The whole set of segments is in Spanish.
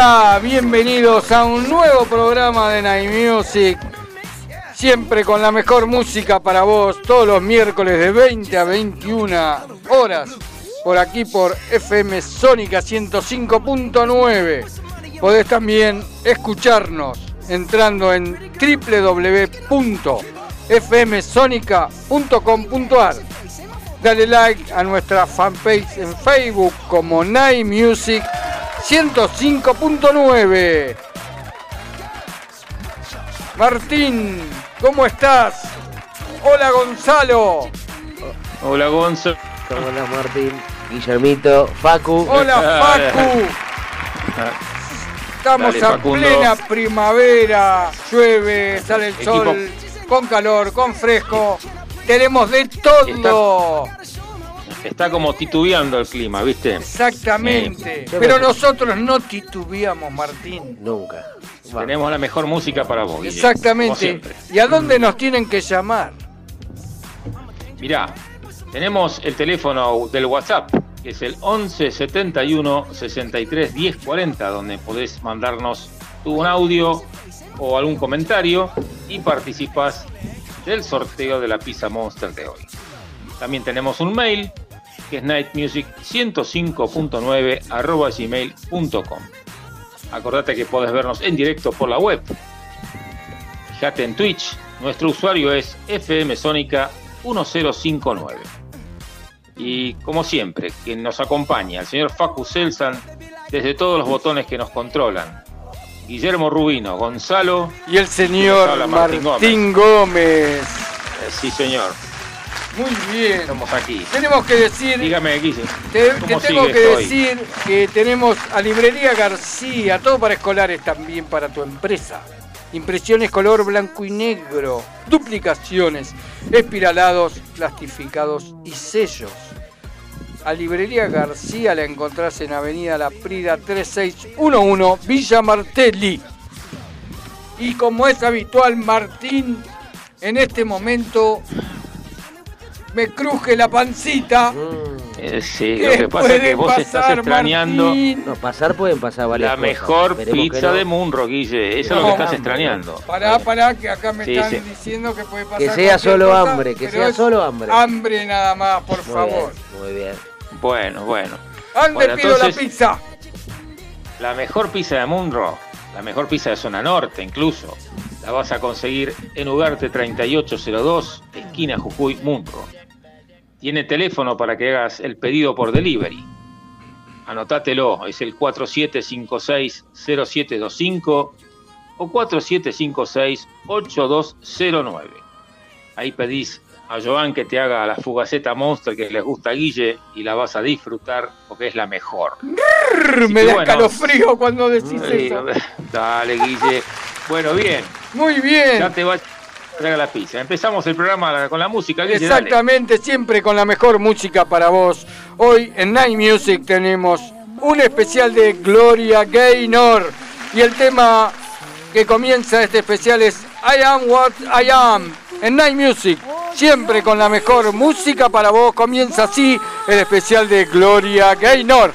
Hola, bienvenidos a un nuevo programa de Night Music. Siempre con la mejor música para vos, todos los miércoles de 20 a 21 horas, por aquí por FM Sónica 105.9. Podés también escucharnos entrando en www.fmsonica.com.ar. Dale like a nuestra fanpage en Facebook como Night Music 105.9. Martín, ¿cómo estás? Hola Gonzalo. Hola Gonzo. Hola Martín, Guillermito, Facu. Hola Facu. Estamos Dale, a Facundo. plena primavera, llueve, sale el sol, con calor, con fresco. Tenemos de todo. Está como titubeando el clima, ¿viste? Exactamente. Sí. Pero nosotros no titubeamos, Martín. Nunca. Tenemos la mejor música para vos, Exactamente. ¿Y a dónde nos tienen que llamar? Mirá, tenemos el teléfono del WhatsApp, que es el 11 71 63 10 40, donde podés mandarnos tú un audio o algún comentario y participas del sorteo de la pizza Monster de hoy. También tenemos un mail, que es nightmusic105.9 arroba gmail.com. Acordate que podés vernos en directo por la web. Fíjate en Twitch, nuestro usuario es fmsonica 1059. Y como siempre, quien nos acompaña, el señor Facu Selsan, desde todos los botones que nos controlan. Guillermo Rubino, Gonzalo, Y el señor Martín, Martín Gómez. eh, sí señor, Muy bien. estamos aquí. Tenemos que decir, Dígame, Guille, te, ¿cómo te tengo que hoy? decir que tenemos a Librería García, todo para escolares también para tu empresa. Impresiones color blanco y negro, duplicaciones, espiralados, plastificados y sellos. A Librería García la encontrás en Avenida La Prida 3611, Villa Martelli. Y como es habitual, Martín, en este momento me cruje la pancita. Mm, Eh, sí, ¿Qué lo que pasa es que vos estás pasar, extrañando Martín? No, pasar pueden pasar varias la cosas. mejor Esperemos pizza no. de Munro, Guille. Eso es lo que estás hambre. extrañando. Pará, pará, que acá me Sí, están sí. diciendo que puede pasar. Que sea solo cosa, hambre, que sea solo hambre. Hambre nada más, por Muy favor. bien, muy bien. Bueno, bueno. ¿Dónde Bueno, pido entonces- la pizza? La mejor pizza de Munro, la mejor pizza de zona norte incluso, la vas a conseguir en Ugarte 3802, esquina Jujuy, Munro. Tiene teléfono para que hagas el pedido por delivery. Anotátelo, es el 4756-0725 o 4756-8209. Ahí pedís a Joan que te haga la fugaceta Monster que les gusta a Guille y la vas a disfrutar porque es la mejor. Me da bueno. escalofrío cuando decís eso. Dale, Guille. Bueno, bien. Muy Ya bien. te va a la pizza. Empezamos el programa con la música, Guille. dale. Exactamente, siempre con la mejor música para vos. Hoy en Night Music tenemos un especial de Gloria Gaynor. Y el tema que comienza este especial es I Am What I Am. En Night Music, siempre con la mejor música para vos. Comienza así el especial de Gloria Gaynor.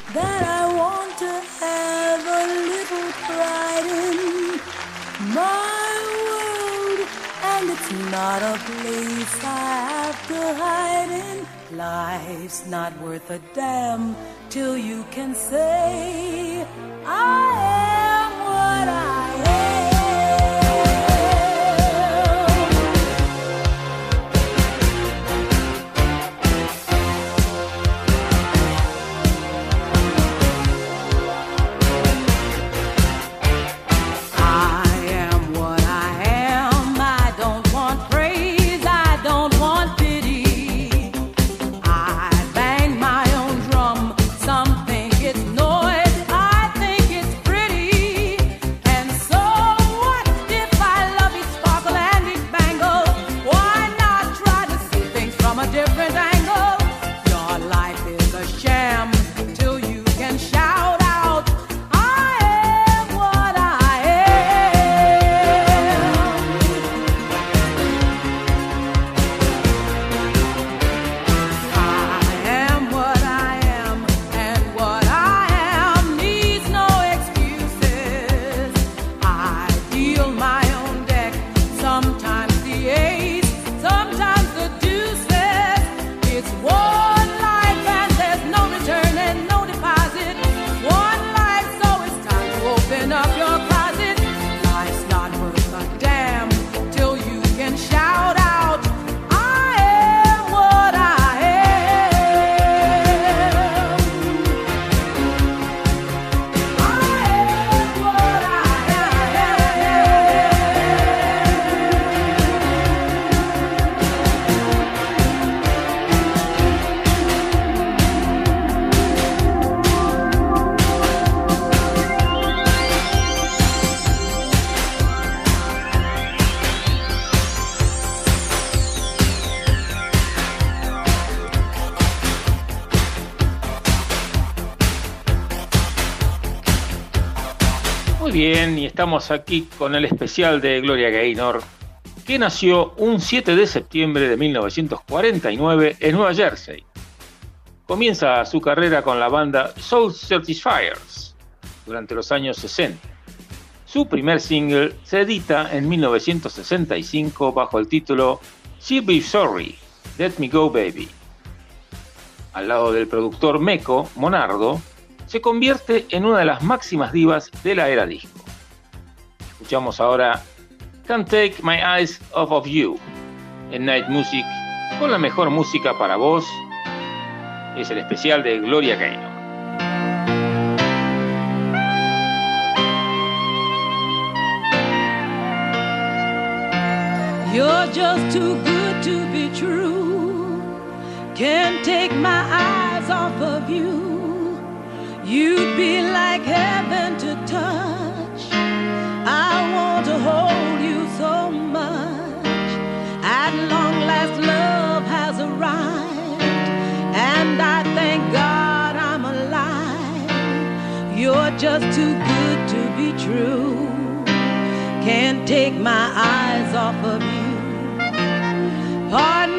Not a place I have to hide in. Life's not worth a damn till you can say, I am what I bien, y estamos aquí con el especial de Gloria Gaynor, que nació un 7 de septiembre de 1949 en Nueva Jersey. Comienza su carrera con la banda Soul Satisfiers durante los años 60. Su primer single se edita en 1965 bajo el título She'll Be Sorry, Let Me Go Baby. Al lado del productor Meco, Monardo, se convierte en una de las máximas divas de la era disco. Escuchamos ahora Can't Take My Eyes Off of You en Night Music con la mejor música para vos. Es el especial de Gloria Gaynor. You're just too good to be true. Can't take my eyes off of you. You'd be like heaven to touch. I want to hold you so much. At long last, love has arrived. And I thank God I'm alive. You're just too good to be true. Can't take my eyes off of you. Pardon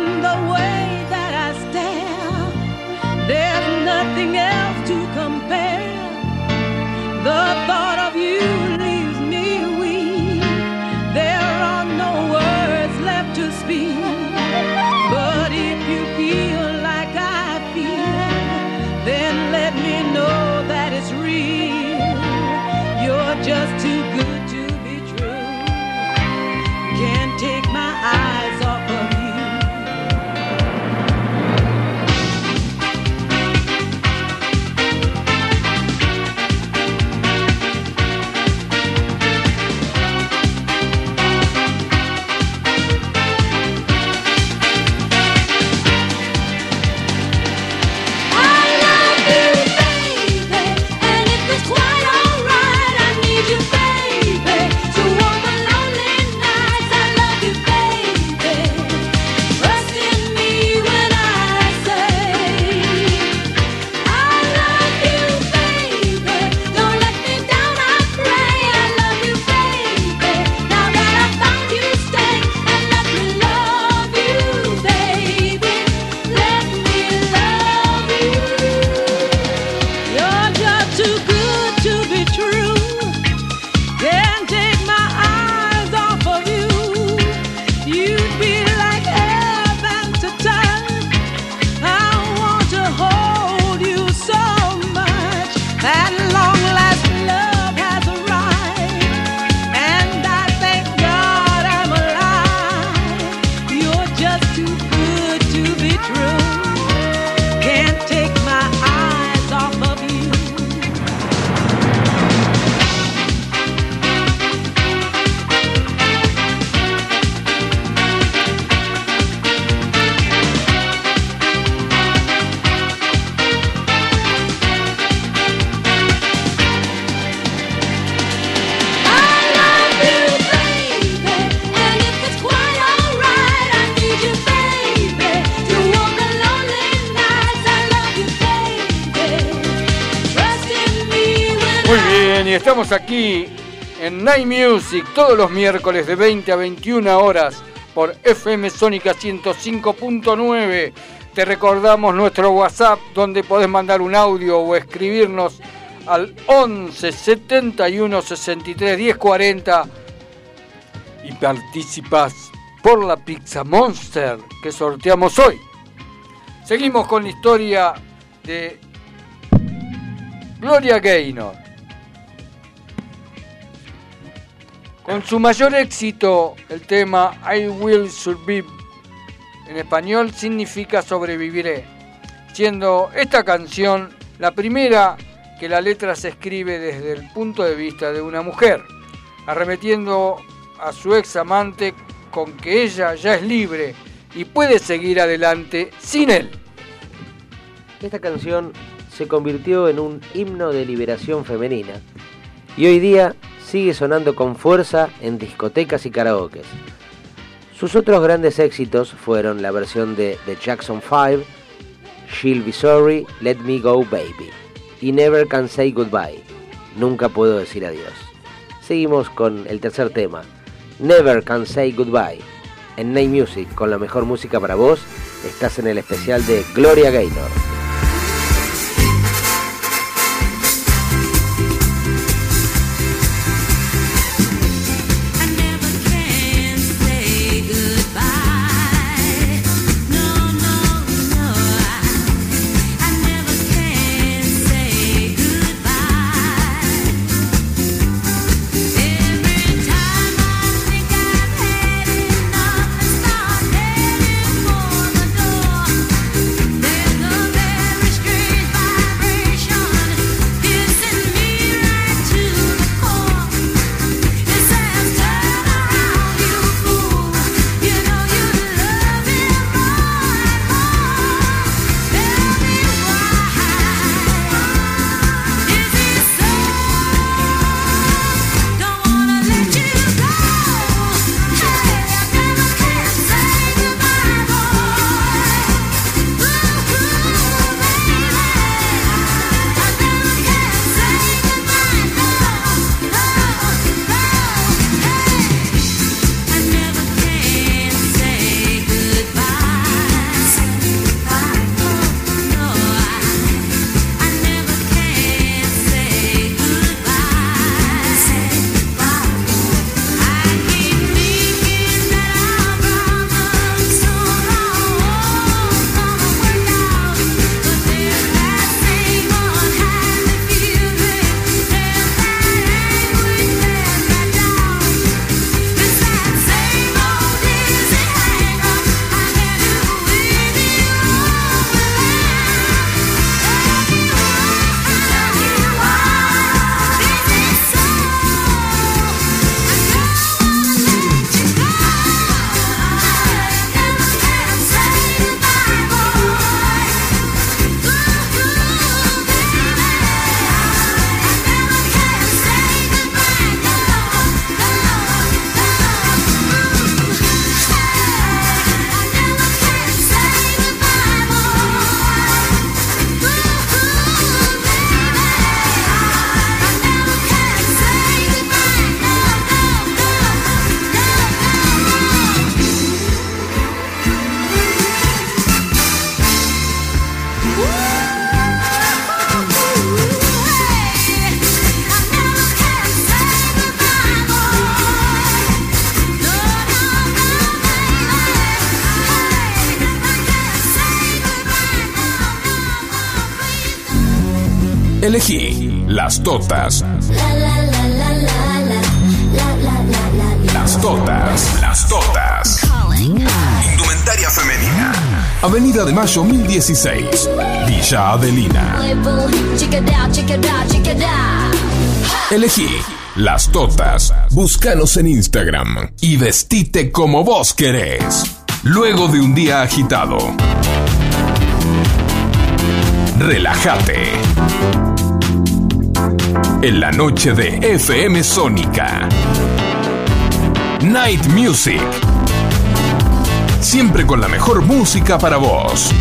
Night Music todos los miércoles de 20 a 21 horas por FM Sónica 105.9. Te recordamos nuestro WhatsApp donde podés mandar un audio o escribirnos al 11 71 63 10 40 y participas por la Pizza Monster que sorteamos hoy. Seguimos con la historia de Gloria Gaynor. Con su mayor éxito, el tema I Will Survive en español significa sobreviviré, siendo esta canción la primera que la letra se escribe desde el punto de vista de una mujer, arremetiendo a su ex amante con que ella ya es libre y puede seguir adelante sin él. Esta canción se convirtió en un himno de liberación femenina y hoy día sigue sonando con fuerza en discotecas y karaokes. Sus otros grandes éxitos fueron la versión de The Jackson 5, She'll Be Sorry, Let Me Go Baby y Never Can Say Goodbye, Nunca Puedo Decir Adiós. Seguimos con el tercer tema, Never Can Say Goodbye. En Night Music, con la mejor música para vos, estás en el especial de Gloria Gaynor. Totas. Las totas. Las totas. Indumentaria femenina. Avenida de Mayo 1016. Villa Adelina. Elegí las totas. Búscanos en Instagram y vestite como vos querés. Luego de un día agitado. Relájate. En la noche de FM Sónica. Night Music. Siempre con la mejor música para vos.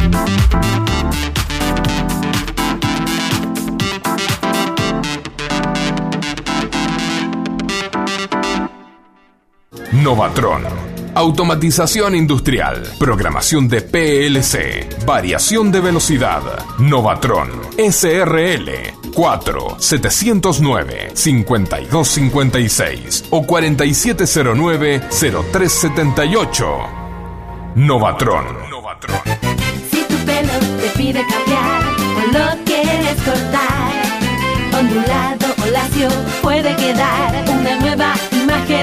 Novatron. Automatización industrial. Programación de PLC. Variación de velocidad. Novatron. SRL. 4 709 5256 o 4709 0378. Novatron. Novatron. Si tu pelo te pide cambiar o lo quieres cortar, ondulado o lacio puede quedar una nueva imagen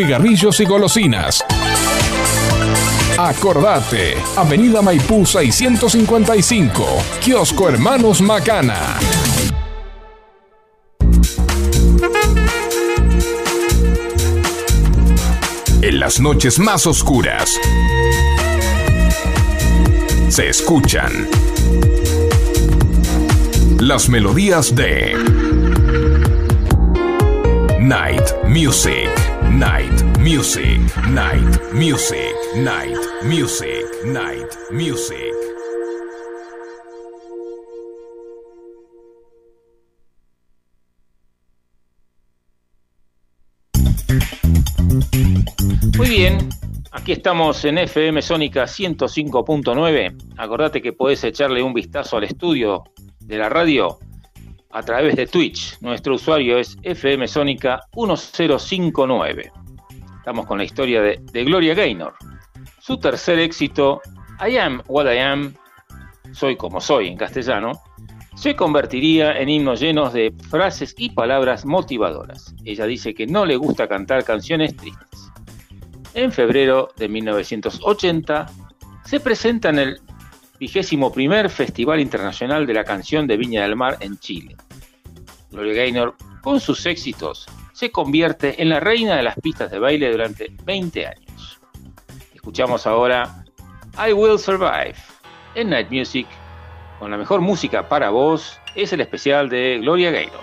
cigarrillos y golosinas. Acordate, Avenida Maipú 655, Kiosco Hermanos Macana. En las noches más oscuras se escuchan las melodías de Night Music. Night Music, Night Music, Night Music, Night Music. Muy bien, aquí estamos en FM Sónica 105.9. Acordate que podés echarle un vistazo al estudio de la radio a través de Twitch. Nuestro usuario es FM Sónica 1059. Estamos con la historia de, de, Gloria Gaynor. Su tercer éxito, I Am What I Am, Soy como soy en castellano, se convertiría en himnos llenos de frases y palabras motivadoras. Ella dice que no le gusta cantar canciones tristes. En febrero de 1980 se presenta en el vigésimo primer Festival Internacional de la Canción de Viña del Mar en Chile. Gloria Gaynor, con sus éxitos, se convierte en la reina de las pistas de baile durante 20 años. Escuchamos ahora I Will Survive en Night Music con la mejor música para vos. Es el especial de Gloria Gaynor.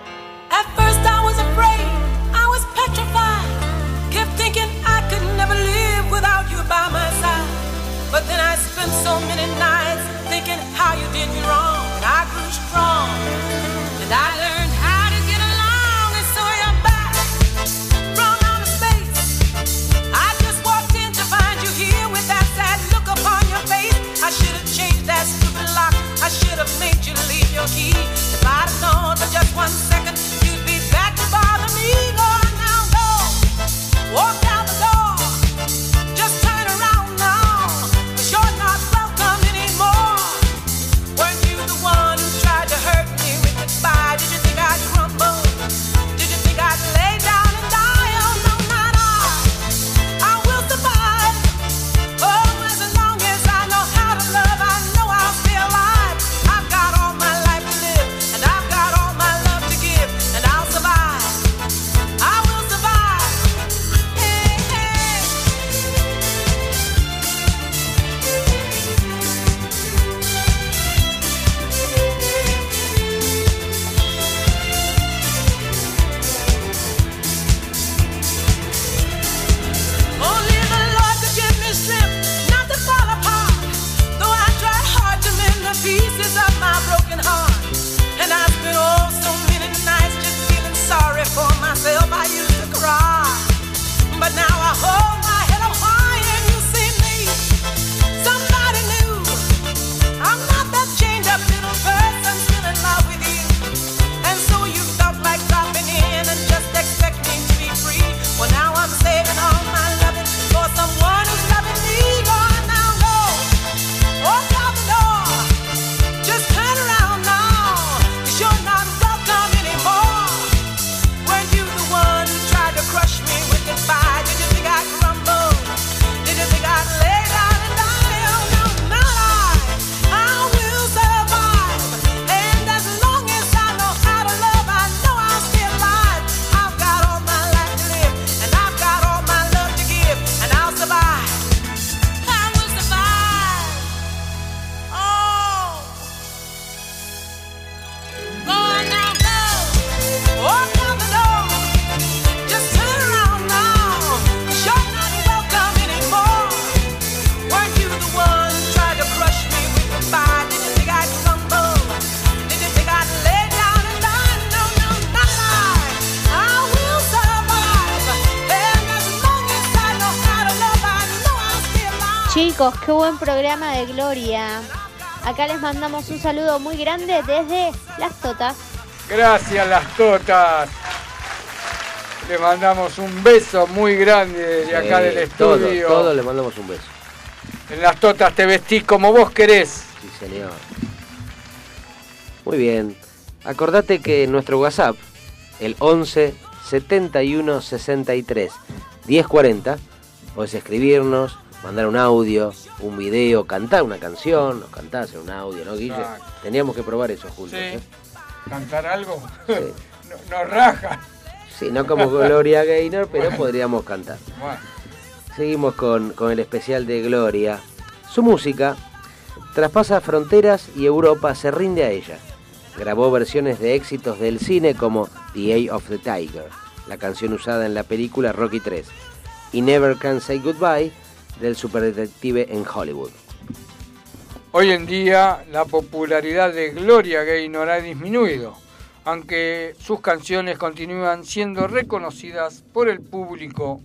Qué buen programa de Gloria. Acá les mandamos un saludo muy grande desde Las Totas. Gracias, Las Totas. Le mandamos un beso muy grande desde acá eh, del estudio. Todos le mandamos un beso. En Las Totas te vestís como vos querés. Sí, señor. Muy bien. Acordate que nuestro WhatsApp, el 11 71 63 1040, podés escribirnos, mandar un audio, un video, cantar una canción, nos cantás en un audio, ¿no, Guille? Teníamos que probar eso juntos. Sí. ¿eh? ¿Cantar algo? Nos raja. Sí, no como Gloria Gaynor, pero podríamos cantar. Bueno. Seguimos con, con el especial de Gloria. Su música traspasa fronteras y Europa se rinde a ella. Grabó versiones de éxitos del cine como The Eye of the Tiger, la canción usada en la película Rocky 3, y Never Can Say Goodbye, del superdetective en Hollywood. Hoy en día la popularidad de Gloria Gaynor ha disminuido, aunque sus canciones continúan siendo reconocidas por el público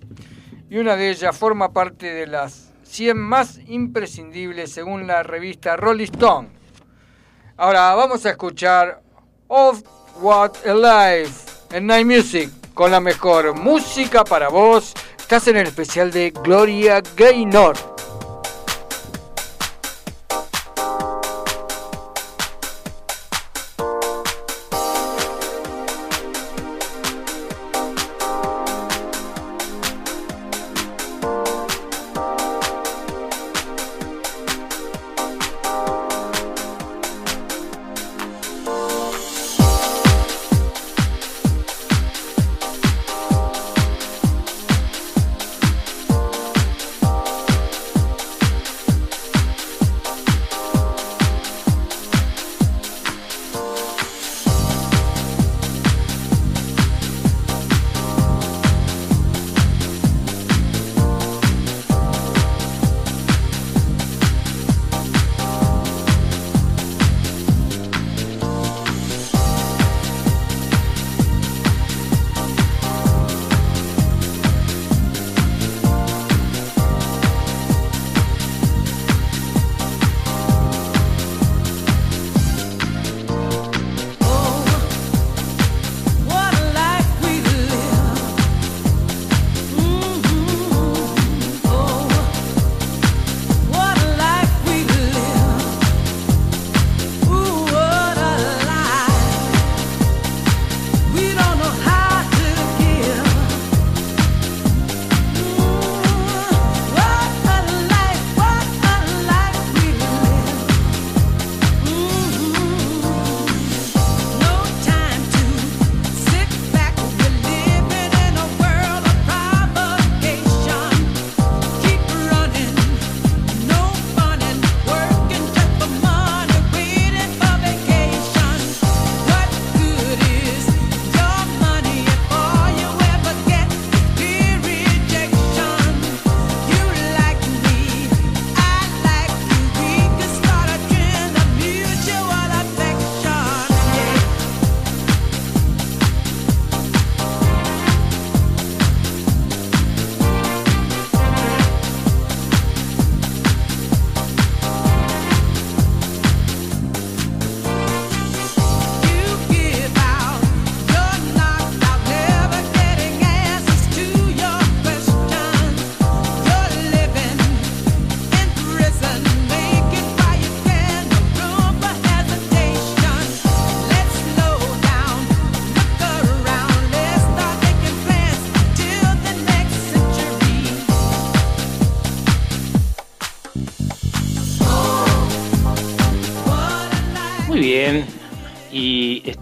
y una de ellas forma parte de las 100 más imprescindibles según la revista Rolling Stone. Ahora vamos a escuchar Of What a Life en Night Music con la mejor música para vos. Estás en el especial de Gloria Gaynor.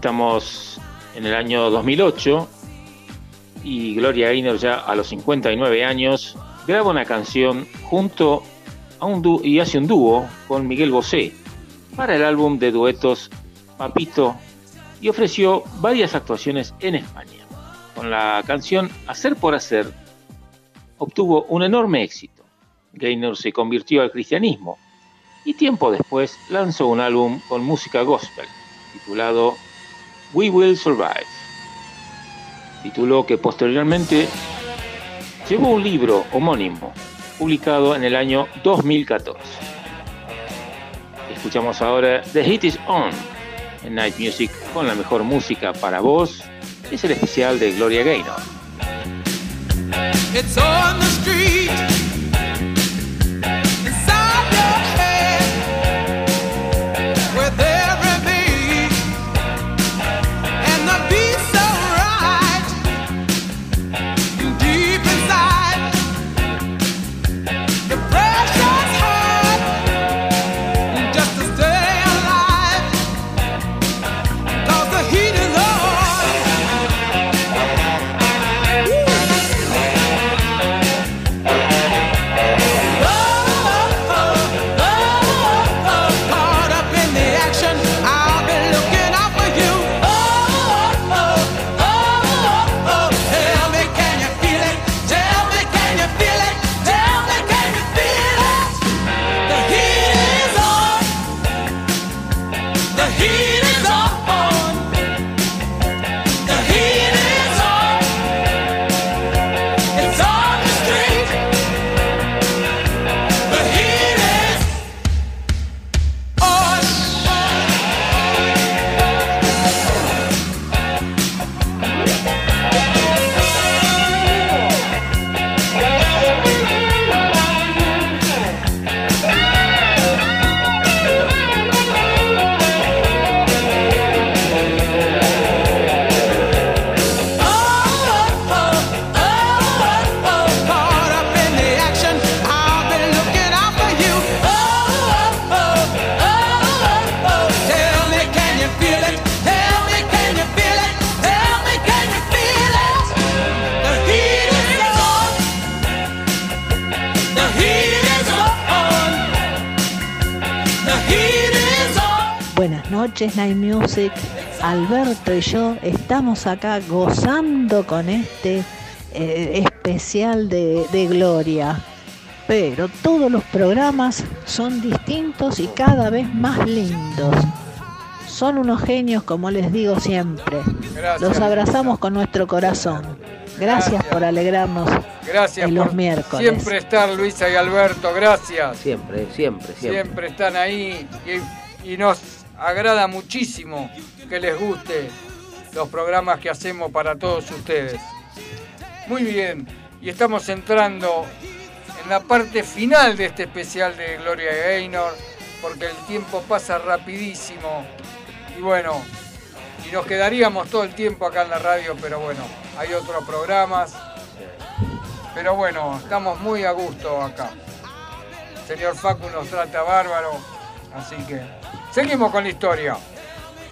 Estamos en el año 2008 y Gloria Gaynor ya a los 59 años graba una canción junto a un dúo y hace un dúo con Miguel Bosé para el álbum de duetos Papito y ofreció varias actuaciones en España. Con la canción Hacer por Hacer obtuvo un enorme éxito. Gaynor se convirtió al cristianismo y tiempo después lanzó un álbum con música gospel titulado We Will Survive, título que posteriormente llevó un libro homónimo publicado en el año 2014. Escuchamos ahora The Hit Is On en Night Music con la mejor música para vos. Es el especial de Gloria Gaynor. Noches, Night Music. Alberto y yo estamos acá gozando con este eh, especial de, de Gloria. Pero todos los programas son distintos y cada vez más lindos. Son unos genios, como les digo siempre. Gracias. Los abrazamos con nuestro corazón. Gracias, Gracias. por alegrarnos Gracias en los por miércoles. siempre estar Luisa y Alberto, gracias. Siempre, siempre, siempre. Siempre están ahí y, y nos agrada muchísimo que les guste los programas que hacemos para todos ustedes. Muy bien, y estamos entrando en la parte final de este especial de Gloria Gaynor, porque el tiempo pasa rapidísimo. Y bueno, y nos quedaríamos todo el tiempo acá en la radio, pero bueno, hay otros programas. Pero bueno, estamos muy a gusto acá. El señor Facu nos trata bárbaro, así que seguimos con la historia.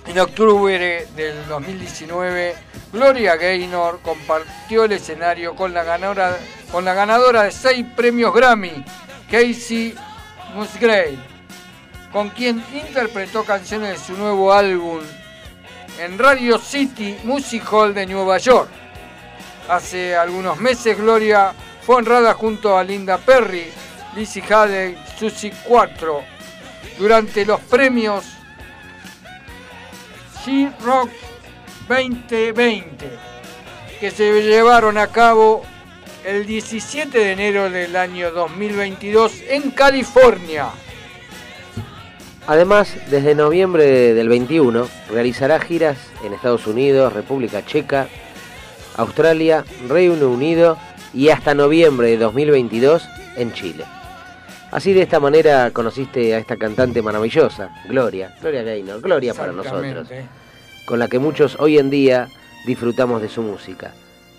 En octubre del 2019, Gloria Gaynor compartió el escenario con la ganadora, de seis premios Grammy, Casey Musgrave, con quien interpretó canciones de su nuevo álbum en Radio City Music Hall de Nueva York. Hace algunos meses Gloria fue honrada junto a Linda Perry, Lizzie Haley, Susie 4 durante los premios She Rock 2020 que se llevaron a cabo el 17 de enero del año 2022 en California. Además, desde noviembre del 21 realizará giras en Estados Unidos, República Checa, Australia, Reino Unido y hasta noviembre de 2022 en Chile. Así de esta manera conociste a esta cantante maravillosa, Gloria, Gloria Gaynor, Gloria para nosotros, con la que muchos hoy en día disfrutamos de su música.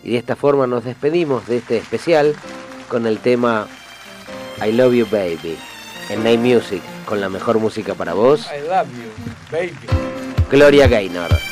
Y de esta forma nos despedimos de este especial con el tema I Love You Baby en Night Music, con la mejor música para vos, I love you, baby. Gloria Gaynor.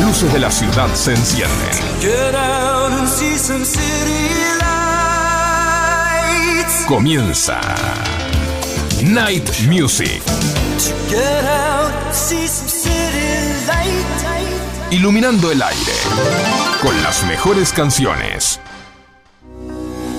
Luces de la ciudad se encienden. Comienza Night Music, iluminando el aire con las mejores canciones.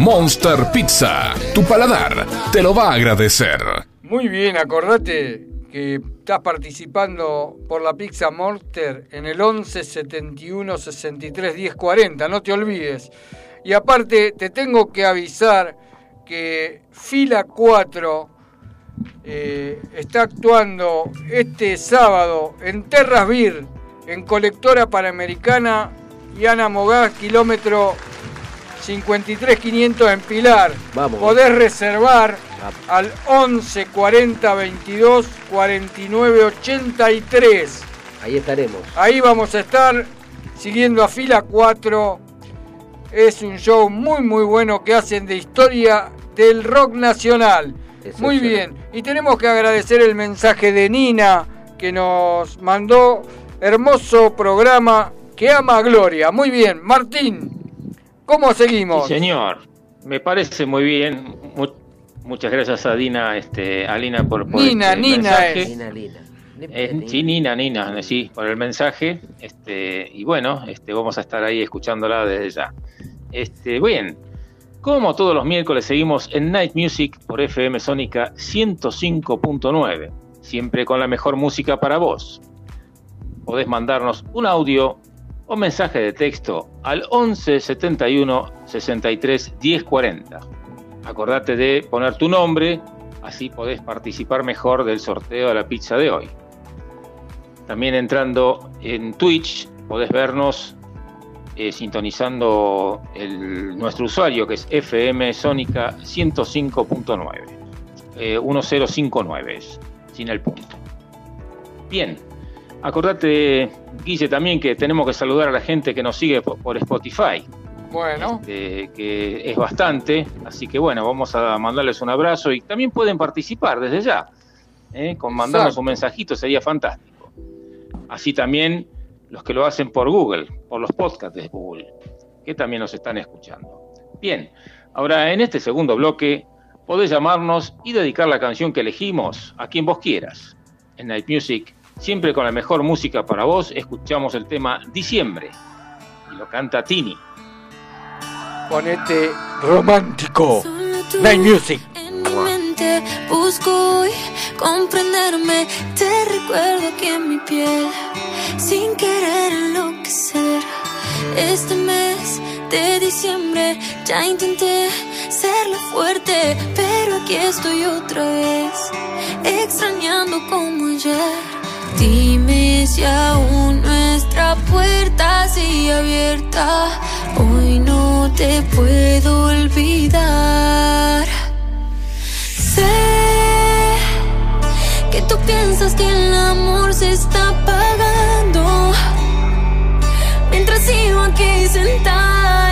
Monster Pizza, tu paladar te lo va a agradecer. Muy bien, acordate que estás participando por la Pizza Monster en el 11 71 63 10 40, no te olvides. Y aparte, te tengo que avisar que Fila 4 eh, está actuando este sábado en Terras Beer, en Colectora Panamericana y Ana Mogás, kilómetro 53500 en Pilar. Vamos. Podés reservar al 11 40 22 49 83. Ahí estaremos. Ahí vamos a estar siguiendo a fila 4. Es un show muy muy bueno que hacen de historia del rock nacional. Muy bien. Y tenemos que agradecer el mensaje de Nina que nos mandó hermoso programa que ama a Gloria. Muy bien. Martín, ¿cómo seguimos? Sí, señor. Me parece muy bien. Mu- muchas gracias a Dina, este, a Lina por, por Nina, este Nina mensaje. es. Lina, Lina. Eh, sí, Nina, Nina, sí, por el mensaje. Este, y bueno, este, vamos a estar ahí escuchándola desde ya. Este, bien, como todos los miércoles seguimos en Night Music por FM Sónica 105.9, siempre con la mejor música para vos. Podés mandarnos un audio o mensaje de texto al 11 71 63 10 40. Acordate de poner tu nombre, así podés participar mejor del sorteo de la pizza de hoy. También entrando en Twitch podés vernos eh, sintonizando el- nuestro usuario que es FM Sónica 105.9. Eh, 1059 es, sin el punto. Bien, acordate, Guille, también que tenemos que saludar a la gente que nos sigue por, por Spotify, Bueno, este, que es bastante, así que bueno, vamos a mandarles un abrazo y también pueden participar desde ya, ¿eh? con mandarnos Exacto. un mensajito sería fantástico. Así también los que lo hacen por Google, por los podcasts de Google, que también nos están escuchando. Bien, ahora en este segundo bloque podés llamarnos y dedicar la canción que elegimos a quien vos quieras. En Night Music, siempre con la mejor música para vos, escuchamos el tema Diciembre y lo canta Tini. ponete romántico. Night Music. En mi mente busco hoy comprenderme. Te recuerdo aquí en mi piel, sin querer enloquecer. Este mes de diciembre ya intenté ser la fuerte, pero aquí estoy otra vez, extrañando como ayer. Dime si aún nuestra puerta sigue abierta. Hoy no te puedo olvidar. Sé que tú piensas que el amor se está apagando. Mientras sigo aquí sentada.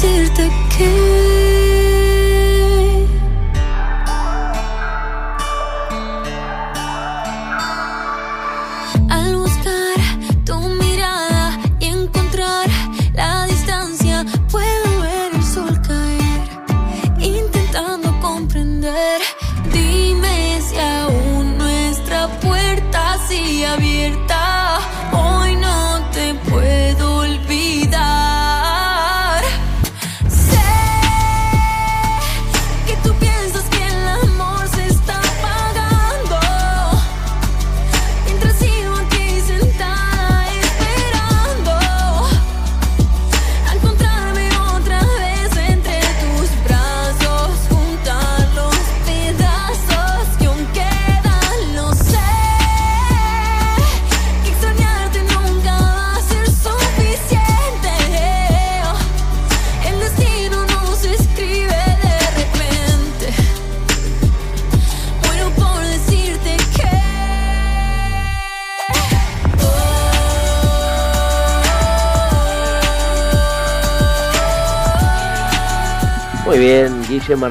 Decirte que.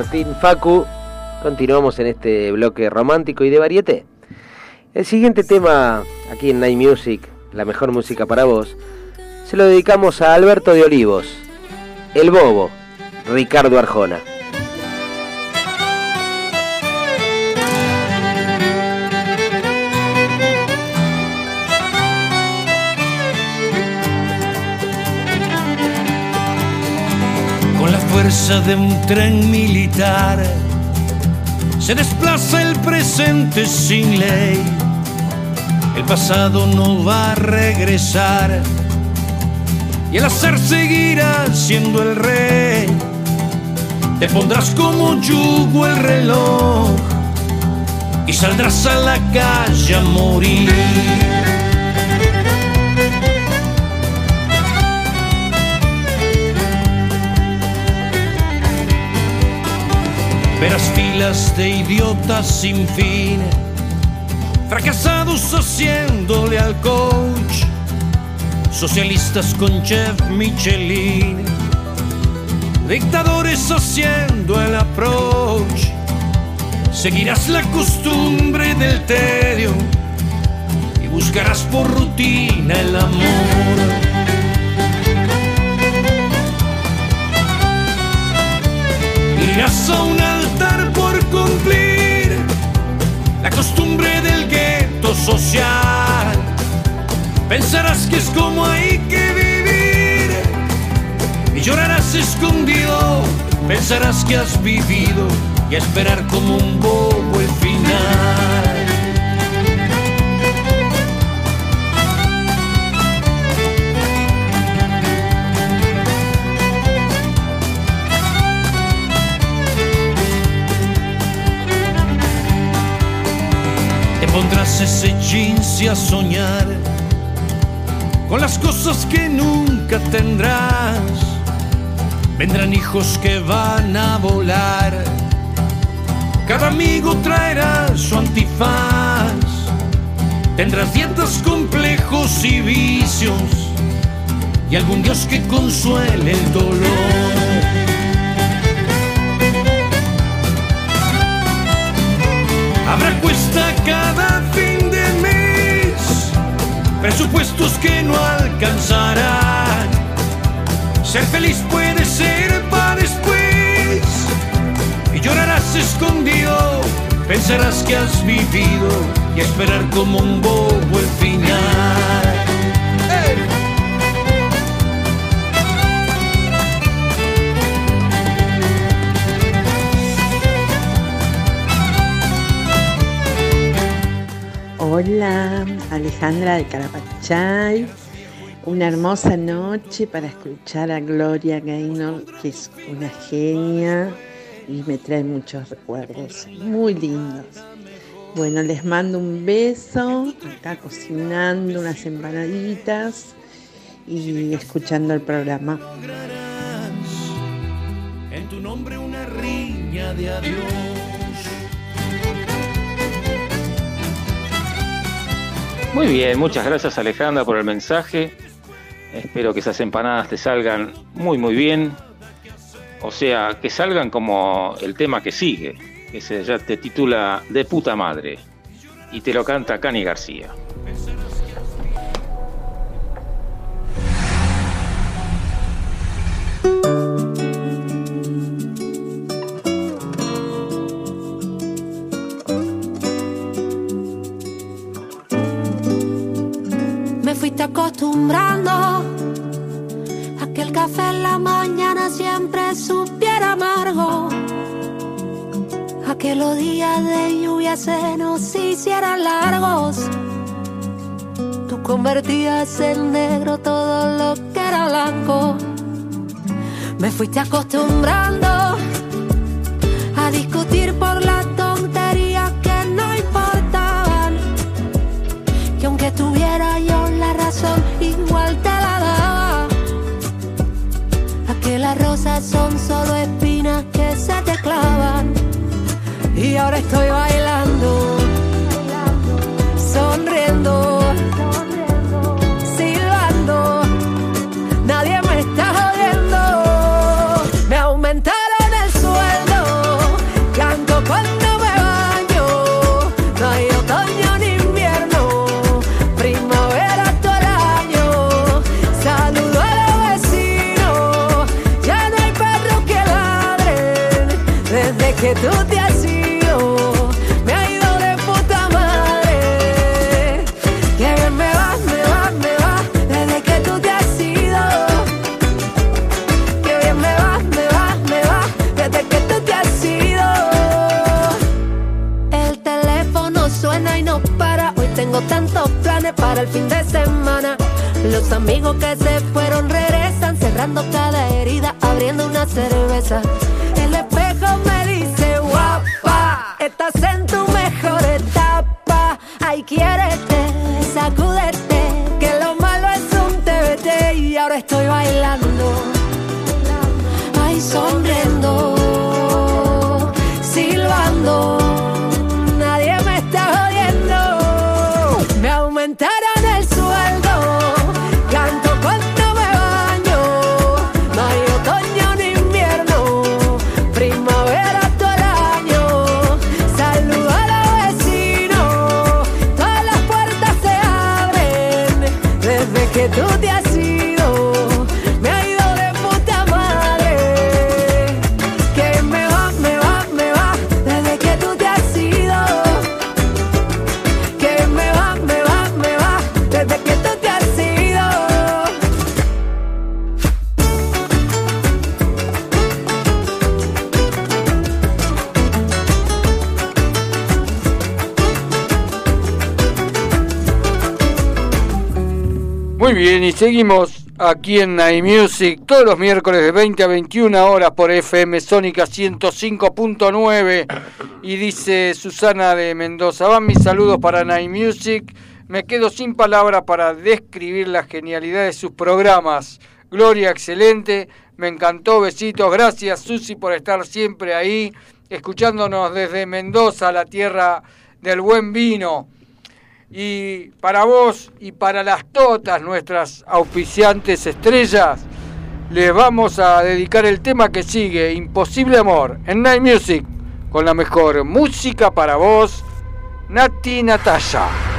Martín, Facu. Continuamos en este bloque romántico y de varieté. El siguiente tema aquí en Night Music, la mejor música para vos, se lo dedicamos a Alberto de Olivos, El Bobo, Ricardo Arjona. De un tren militar se desplaza el presente sin ley. El pasado no va a regresar y el azar seguirá siendo el rey. Te pondrás como yugo el reloj y saldrás a la calle a morir. Verás filas de idiotas sin fin, fracasados haciéndole al coach, socialistas con chef Michelin, dictadores haciendo el approach. Seguirás la costumbre del tedio y buscarás por rutina el amor. Irás a un por cumplir la costumbre del gueto social. Pensarás que es como hay que vivir y llorarás escondido. Pensarás que has vivido y esperar como un bobo el final. Pondrás ese jeans a soñar con las cosas que nunca tendrás. Vendrán hijos que van a volar. Cada amigo traerá su antifaz. Tendrás dietas complejos y vicios. Y algún Dios que consuele el dolor. Ser feliz puede ser para después y llorarás escondido. Pensarás que has vivido y esperar como un bobo el final. Hola, Alejandra de Carapachay. Una hermosa noche para escuchar a Gloria Gaynor, que es una genia y me trae muchos recuerdos muy lindos. Bueno, les mando un beso, acá cocinando unas empanaditas y escuchando el programa. En tu nombre una riña de adiós. Muy bien, muchas gracias Alejandra por el mensaje. Espero que esas empanadas te salgan muy muy bien. O sea, que salgan como el tema que sigue, que se ya te titula De puta madre. Y te lo canta Cani García. Acostumbrando a que el café en la mañana siempre supiera amargo. A que los días de lluvia se nos hicieran largos. Tú convertías en negro todo lo que era blanco. Me fuiste acostumbrando a discutir por las son solo espinas que se te clavan. Y ahora estoy bailando, sonriendo, Los amigos que se fueron regresan, cerrando cada herida, abriendo una cerveza. Y seguimos aquí en Night Music todos los miércoles de 20 a 21 horas por FM Sónica 105.9. Y dice Susana de Mendoza: Van mis saludos para Night Music. Me quedo sin palabras para describir la genialidad de sus programas. Gloria, excelente. Me encantó. Besitos. Gracias, Susi, por estar siempre ahí, escuchándonos desde Mendoza, la tierra del buen vino. Y para vos y para las totas, nuestras auspiciantes estrellas, les vamos a dedicar el tema que sigue, Imposible Amor, en Night Music, con la mejor música para vos, Nati Natasha.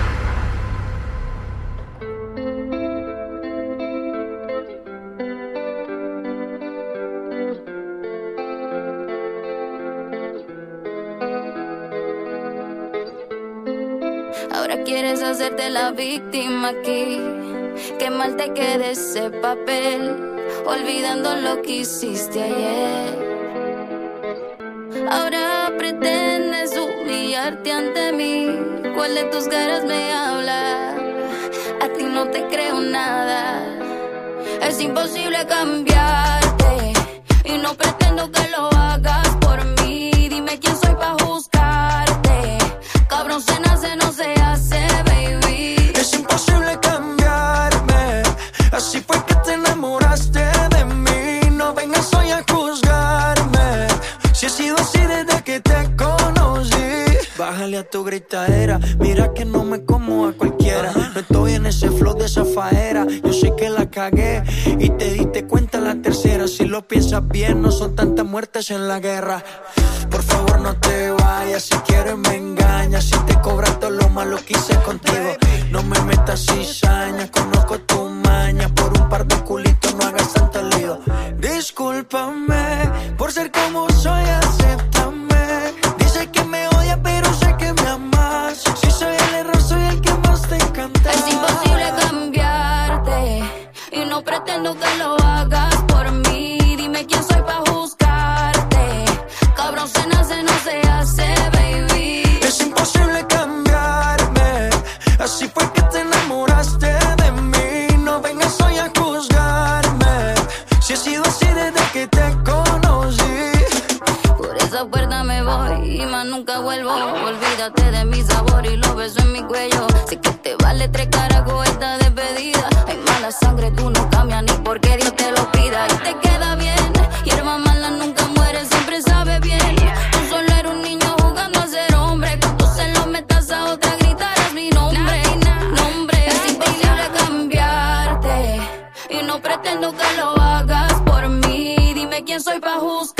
Quieres hacerte la víctima aquí. Qué mal te quede ese papel, olvidando lo que hiciste ayer. Ahora pretendes humillarte ante mí. ¿Cuál de tus caras me habla? A ti no te creo nada. Es imposible cambiarte y no pretendo que lo hagas tu gritadera. Mira que no me como a cualquiera. No estoy en ese flow de esa faera. Yo sé que la cagué y te diste cuenta la tercera. Si lo piensas bien, no son tantas muertes en la guerra. Por favor, no te vayas. Si quieres, me engañas. Si te cobras todo lo malo que hice contigo. No me metas cizaña. Conozco tu maña. Por un par de culitos no hagas tanto lío. Discúlpame por ser como soy pa' juzgar.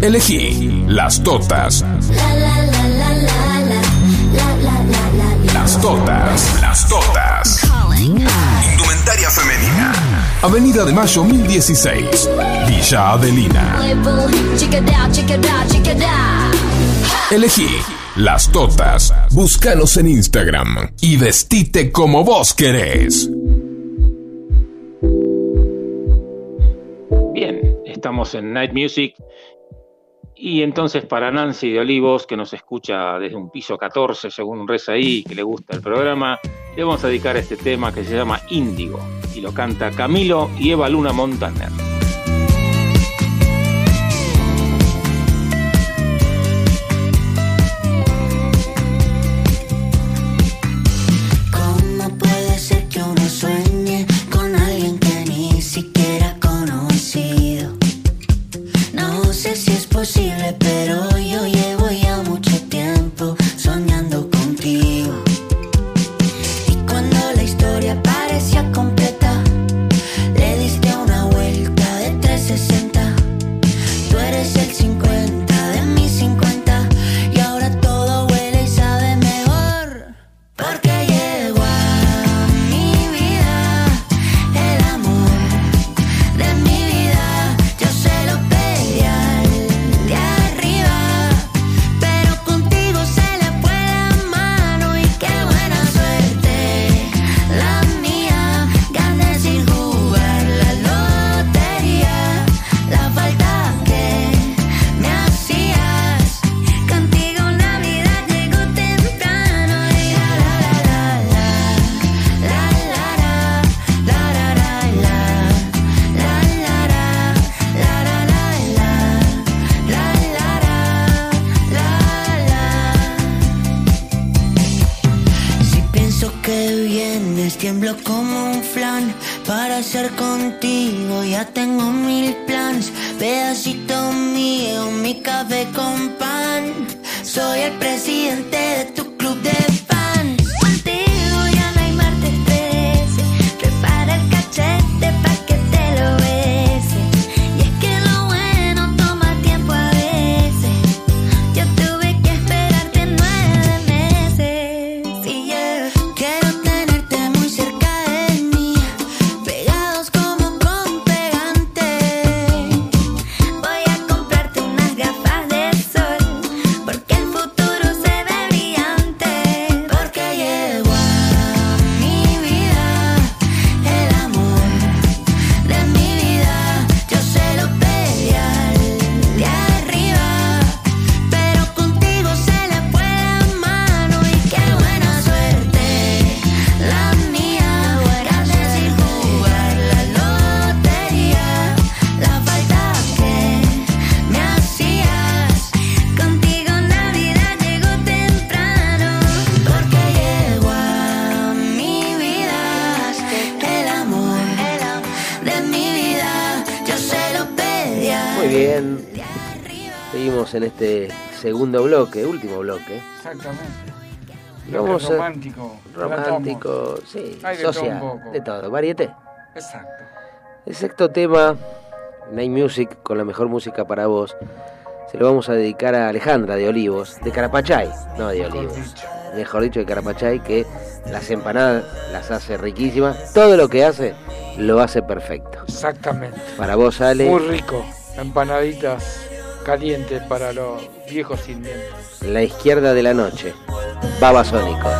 Elegí las totas. Las totas. Las totas. Indumentaria femenina. Avenida de Mayo 1016. Villa Adelina. Elegí las totas. Búscanos en Instagram y vestite como vos querés. Bien, estamos en Night Music. Y entonces para Nancy de Olivos, que nos escucha desde un piso 14, según reza ahí, que le gusta el programa, le vamos a dedicar este tema que se llama Índigo. Y lo canta Camilo y Eva Luna Montaner. imposible, pero yo llevo en este segundo bloque, último bloque. Exactamente. Vamos a- romántico. Romántico, sí, Hay de todo social, un poco. de todo, varieté. Exacto. El sexto tema, Night Music, con la mejor música para vos, se lo vamos a dedicar a Alejandra de Olivos, de Carapachay, no de Olivos. Mejor dicho, de Carapachay, que las empanadas las hace riquísimas. Todo lo que hace, lo hace perfecto. Exactamente. Para vos, Ale, Muy rico. Empanaditas calientes para los viejos sin dientes. la izquierda de la noche, Babasónicos.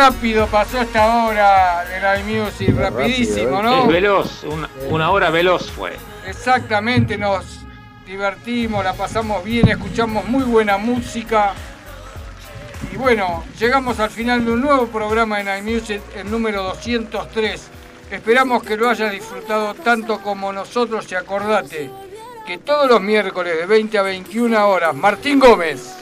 Rápido pasó esta hora de la music, rapidísimo, ¿no? Es veloz, una, una hora veloz fue. Exactamente, nos divertimos, la pasamos bien, escuchamos muy buena música. Y bueno, llegamos al final de un nuevo programa de Night Music, el número 203. Esperamos que lo hayas disfrutado tanto como nosotros y acordate que todos los miércoles de 20 a 21 horas, Martín Gómez.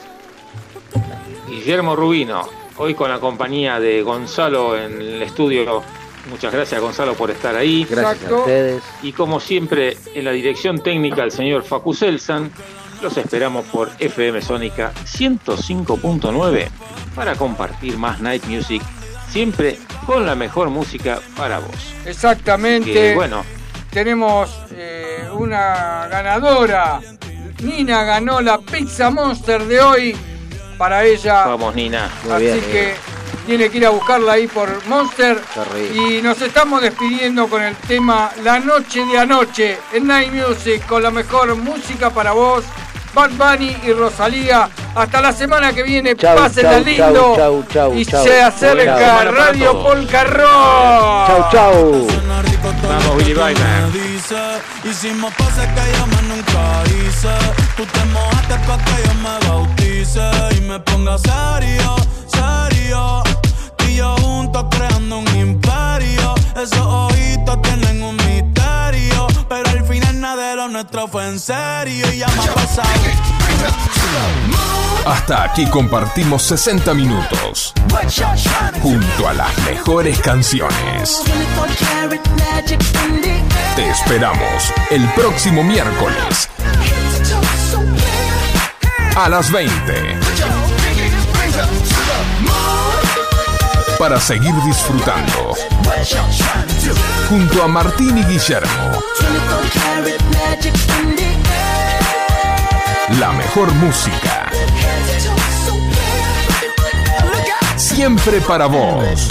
Guillermo Rubino, hoy con la compañía de Gonzalo en el estudio. Muchas gracias Gonzalo por estar ahí. Gracias a ustedes. Y como siempre, en la dirección técnica el señor Facu Selsan, los esperamos por FM Sónica 105.9 para compartir más Night Music, siempre con la mejor música para vos. Exactamente. Que, bueno, Tenemos eh, una ganadora. Nina ganó la Pizza Monster de hoy para ella. vamos Nina. Así que tiene que ir a buscarla ahí por Monster. Y nos estamos despidiendo con el tema La Noche de Anoche en Night Music con la mejor música para vos. Bad Bunny y Rosalía. Hasta la semana que viene. Chau, Pásenla chau, lindo. chau, chau, y chau. se acerca Chau. Radio Polka Rock. Chau, chau. Vamos Willy Baiman. dice Hicimos pases que yo más nunca hice Tú te mojaste pa' que yo me Y me ponga serio, serio. Tú y yo juntos creando un imperio. Esos ojitos tienen un misterio Pero al final nada de lo nuestro fue en serio Y ya me ha pasado. Hasta aquí compartimos 60 minutos. Junto a las mejores canciones. Te esperamos el próximo miércoles a las 20 para seguir disfrutando junto a Martín y Guillermo. La mejor música. Siempre para vos.